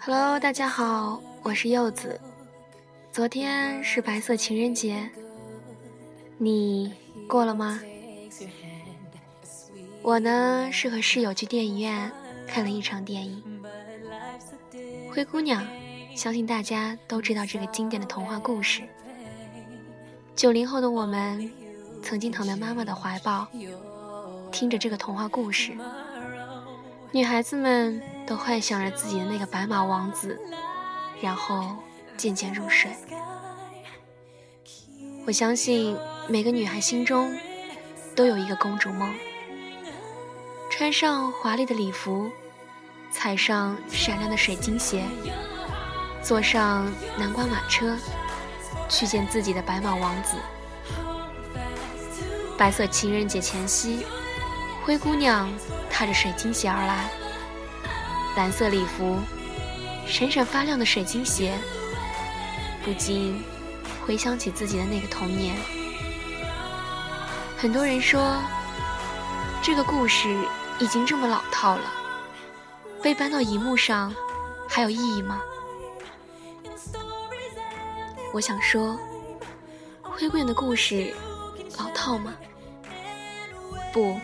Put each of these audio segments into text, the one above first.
Hello，大家好，我是柚子。昨天是白色情人节，你过了吗？我呢是和室友去电影院看了一场电影《灰姑娘》，相信大家都知道这个经典的童话故事。九零后的我们，曾经躺在妈妈的怀抱，听着这个童话故事。女孩子们都幻想着自己的那个白马王子，然后渐渐入睡。我相信每个女孩心中都有一个公主梦，穿上华丽的礼服，踩上闪亮的水晶鞋，坐上南瓜马车，去见自己的白马王子。白色情人节前夕。灰姑娘踏着水晶鞋而来，蓝色礼服，闪闪发亮的水晶鞋，不禁回想起自己的那个童年。很多人说，这个故事已经这么老套了，被搬到荧幕上还有意义吗？我想说，灰姑娘的故事老套吗？不。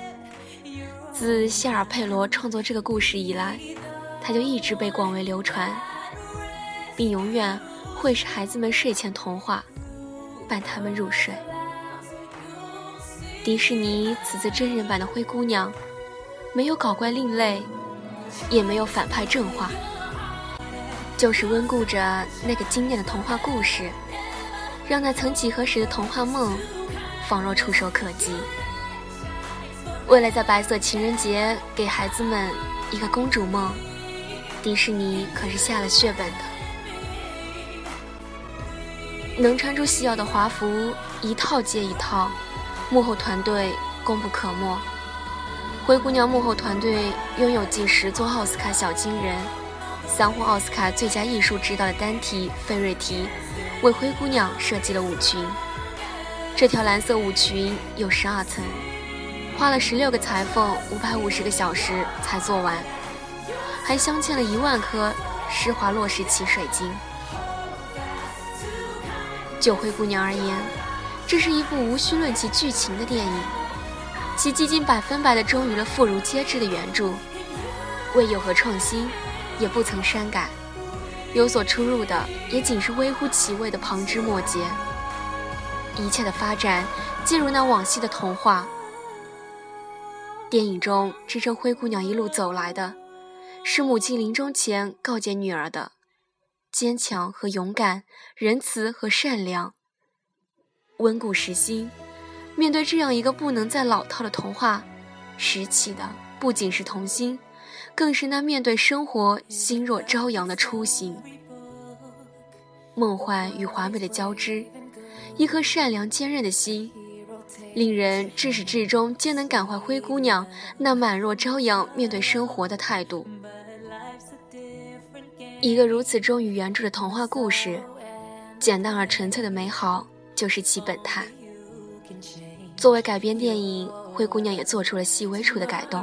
自谢尔佩罗创作这个故事以来，它就一直被广为流传，并永远会是孩子们睡前童话，伴他们入睡。迪士尼此次真人版的灰姑娘，没有搞怪另类，也没有反派正化，就是温故着那个经典的童话故事，让那曾几何时的童话梦，仿若触手可及。为了在白色情人节给孩子们一个公主梦，迪士尼可是下了血本的。能穿出细腰的华服，一套接一套，幕后团队功不可没。灰姑娘幕后团队拥有近十座奥斯卡小金人，三获奥斯卡最佳艺术指导的丹提·费瑞提为灰姑娘设计了舞裙。这条蓝色舞裙有十二层。花了十六个裁缝五百五十个小时才做完，还镶嵌了一万颗施华洛世奇水晶。就灰姑娘而言，这是一部无需论其剧情的电影，其几近百分百的忠于了妇孺皆知的原著，未有何创新，也不曾删改，有所出入的也仅是微乎其微的旁枝末节。一切的发展，皆如那往昔的童话。电影中支撑灰姑娘一路走来的，是母亲临终前告诫女儿的坚强和勇敢、仁慈和善良、温故实新。面对这样一个不能再老套的童话，拾起的不仅是童心，更是那面对生活心若朝阳的初心。梦幻与华美的交织，一颗善良坚韧的心。令人至始至终皆能感怀灰姑娘那满若朝阳面对生活的态度。一个如此忠于原著的童话故事，简单而纯粹的美好就是其本态。作为改编电影，《灰姑娘》也做出了细微处的改动。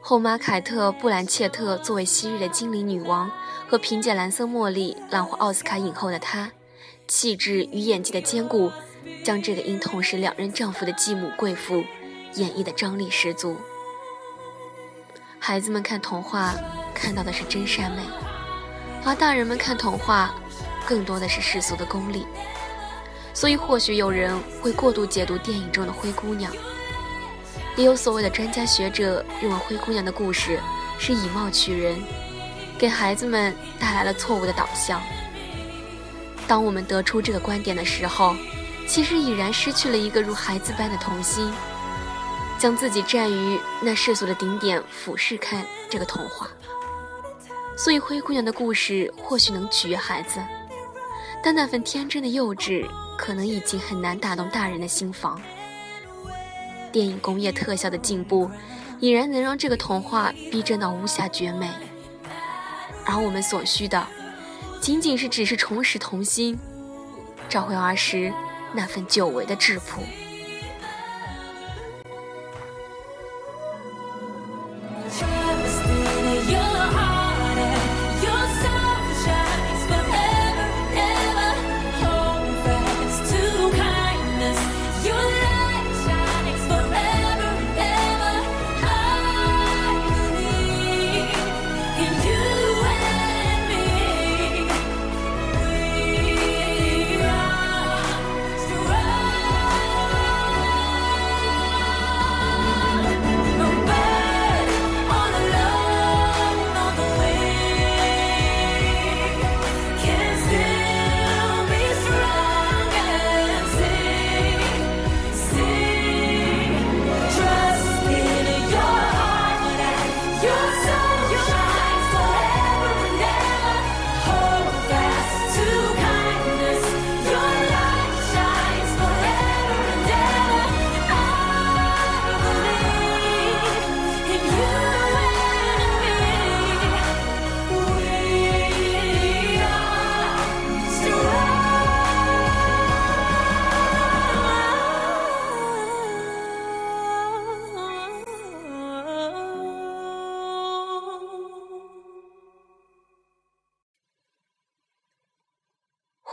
后妈凯特·布兰切特作为昔日的精灵女王和凭借《蓝色茉莉》揽获奥斯卡影后的她，气质与演技的兼顾。将这个因同是两任丈夫的继母贵妇演绎的张力十足。孩子们看童话看到的是真善美，而大人们看童话更多的是世俗的功利。所以或许有人会过度解读电影中的灰姑娘，也有所谓的专家学者认为灰姑娘的故事是以貌取人，给孩子们带来了错误的导向。当我们得出这个观点的时候，其实已然失去了一个如孩子般的童心，将自己站于那世俗的顶点俯视看这个童话。所以灰姑娘的故事或许能取悦孩子，但那份天真的幼稚可能已经很难打动大人的心房。电影工业特效的进步，已然能让这个童话逼真到无暇绝美，而我们所需的，仅仅是只是重拾童心，找回儿时。那份久违的质朴。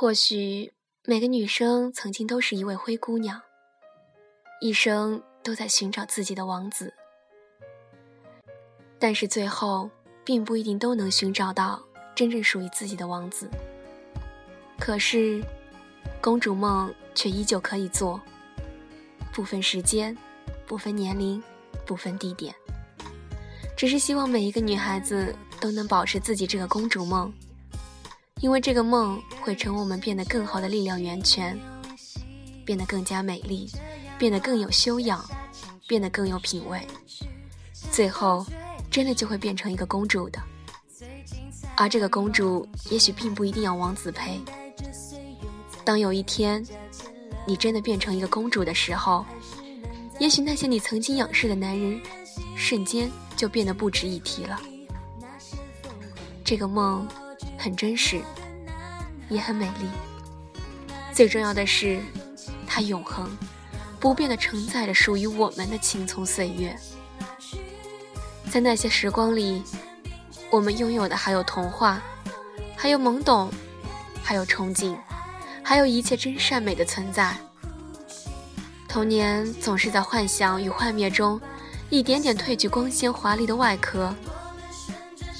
或许每个女生曾经都是一位灰姑娘，一生都在寻找自己的王子，但是最后并不一定都能寻找到真正属于自己的王子。可是，公主梦却依旧可以做，不分时间，不分年龄，不分地点，只是希望每一个女孩子都能保持自己这个公主梦。因为这个梦会成为我们变得更好的力量源泉，变得更加美丽，变得更有修养，变得更有品味，最后真的就会变成一个公主的。而这个公主也许并不一定要王子陪。当有一天你真的变成一个公主的时候，也许那些你曾经仰视的男人，瞬间就变得不值一提了。这个梦。很真实，也很美丽。最重要的是，它永恒、不变的承载着属于我们的青葱岁月。在那些时光里，我们拥有的还有童话，还有懵懂，还有憧憬，还有一切真善美的存在。童年总是在幻想与幻灭中，一点点褪去光鲜华丽的外壳，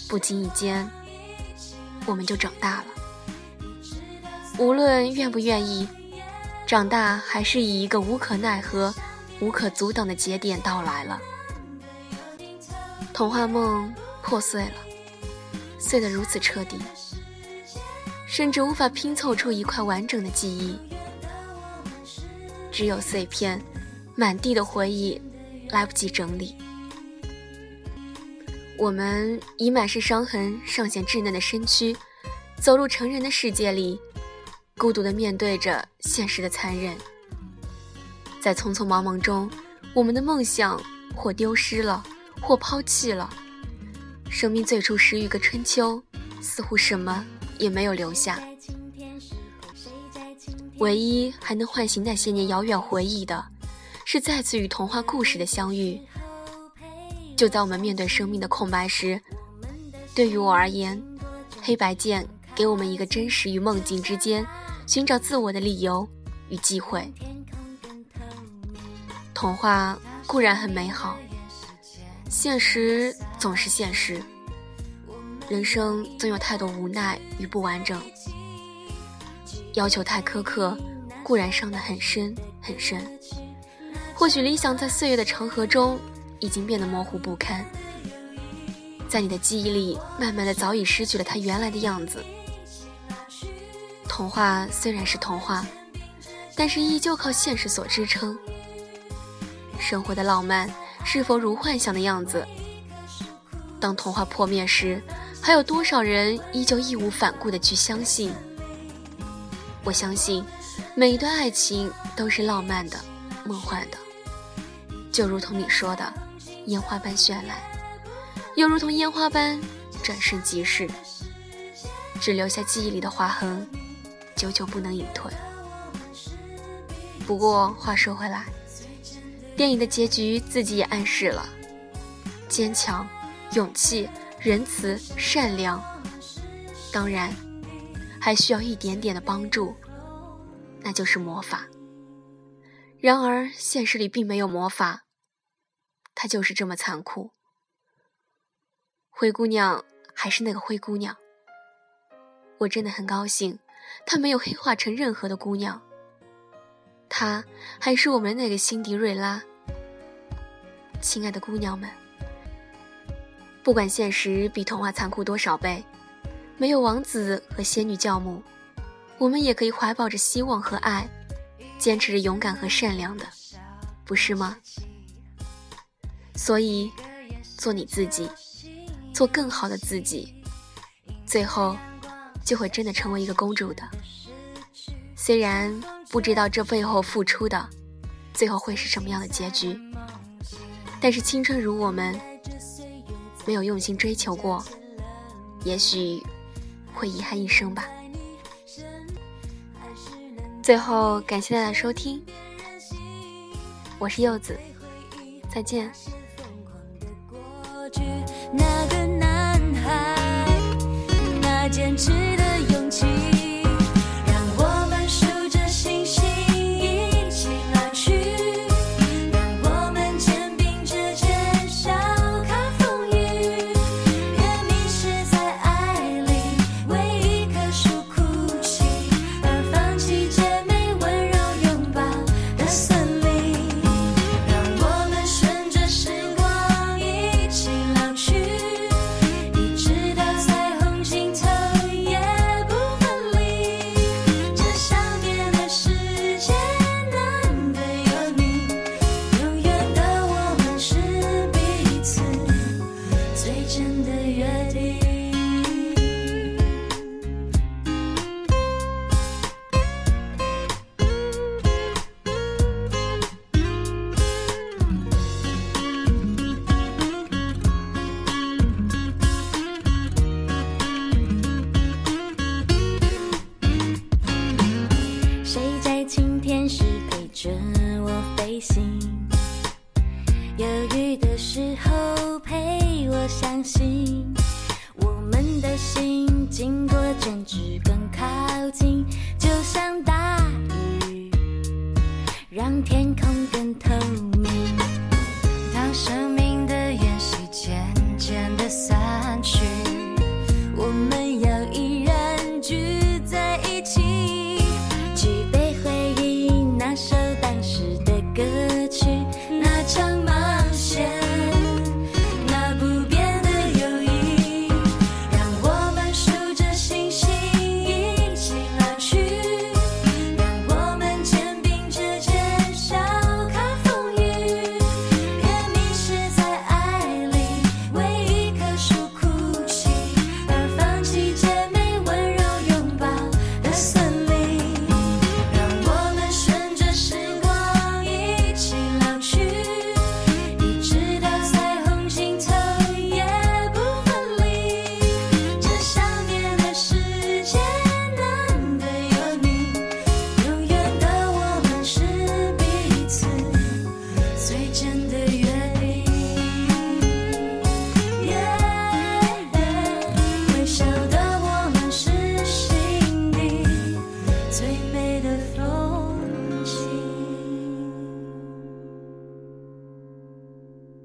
不经意间。我们就长大了。无论愿不愿意，长大还是以一个无可奈何、无可阻挡的节点到来了。童话梦破碎了，碎得如此彻底，甚至无法拼凑出一块完整的记忆，只有碎片，满地的回忆，来不及整理。我们以满是伤痕、尚显稚嫩的身躯，走入成人的世界里，孤独地面对着现实的残忍。在匆匆忙忙中，我们的梦想或丢失了，或抛弃了。生命最初十余个春秋，似乎什么也没有留下。唯一还能唤醒那些年遥远回忆的，是再次与童话故事的相遇。就在我们面对生命的空白时，对于我而言，黑白键给我们一个真实与梦境之间寻找自我的理由与机会。童话固然很美好，现实总是现实。人生总有太多无奈与不完整，要求太苛刻，固然伤得很深很深。或许理想在岁月的长河中。已经变得模糊不堪，在你的记忆里，慢慢的早已失去了它原来的样子。童话虽然是童话，但是依旧靠现实所支撑。生活的浪漫是否如幻想的样子？当童话破灭时，还有多少人依旧义无反顾的去相信？我相信，每一段爱情都是浪漫的、梦幻的，就如同你说的。烟花般绚烂，又如同烟花般转瞬即逝，只留下记忆里的划痕，久久不能隐退。不过话说回来，电影的结局自己也暗示了：坚强、勇气、仁慈、善良，当然还需要一点点的帮助，那就是魔法。然而现实里并没有魔法。她就是这么残酷。灰姑娘还是那个灰姑娘，我真的很高兴，她没有黑化成任何的姑娘。她还是我们那个辛迪瑞拉。亲爱的姑娘们，不管现实比童话残酷多少倍，没有王子和仙女教母，我们也可以怀抱着希望和爱，坚持着勇敢和善良的，不是吗？所以，做你自己，做更好的自己，最后就会真的成为一个公主的。虽然不知道这背后付出的，最后会是什么样的结局，但是青春如我们，没有用心追求过，也许会遗憾一生吧。最后，感谢大家收听，我是柚子，再见。让天空更透明当生命的烟火渐渐的散去。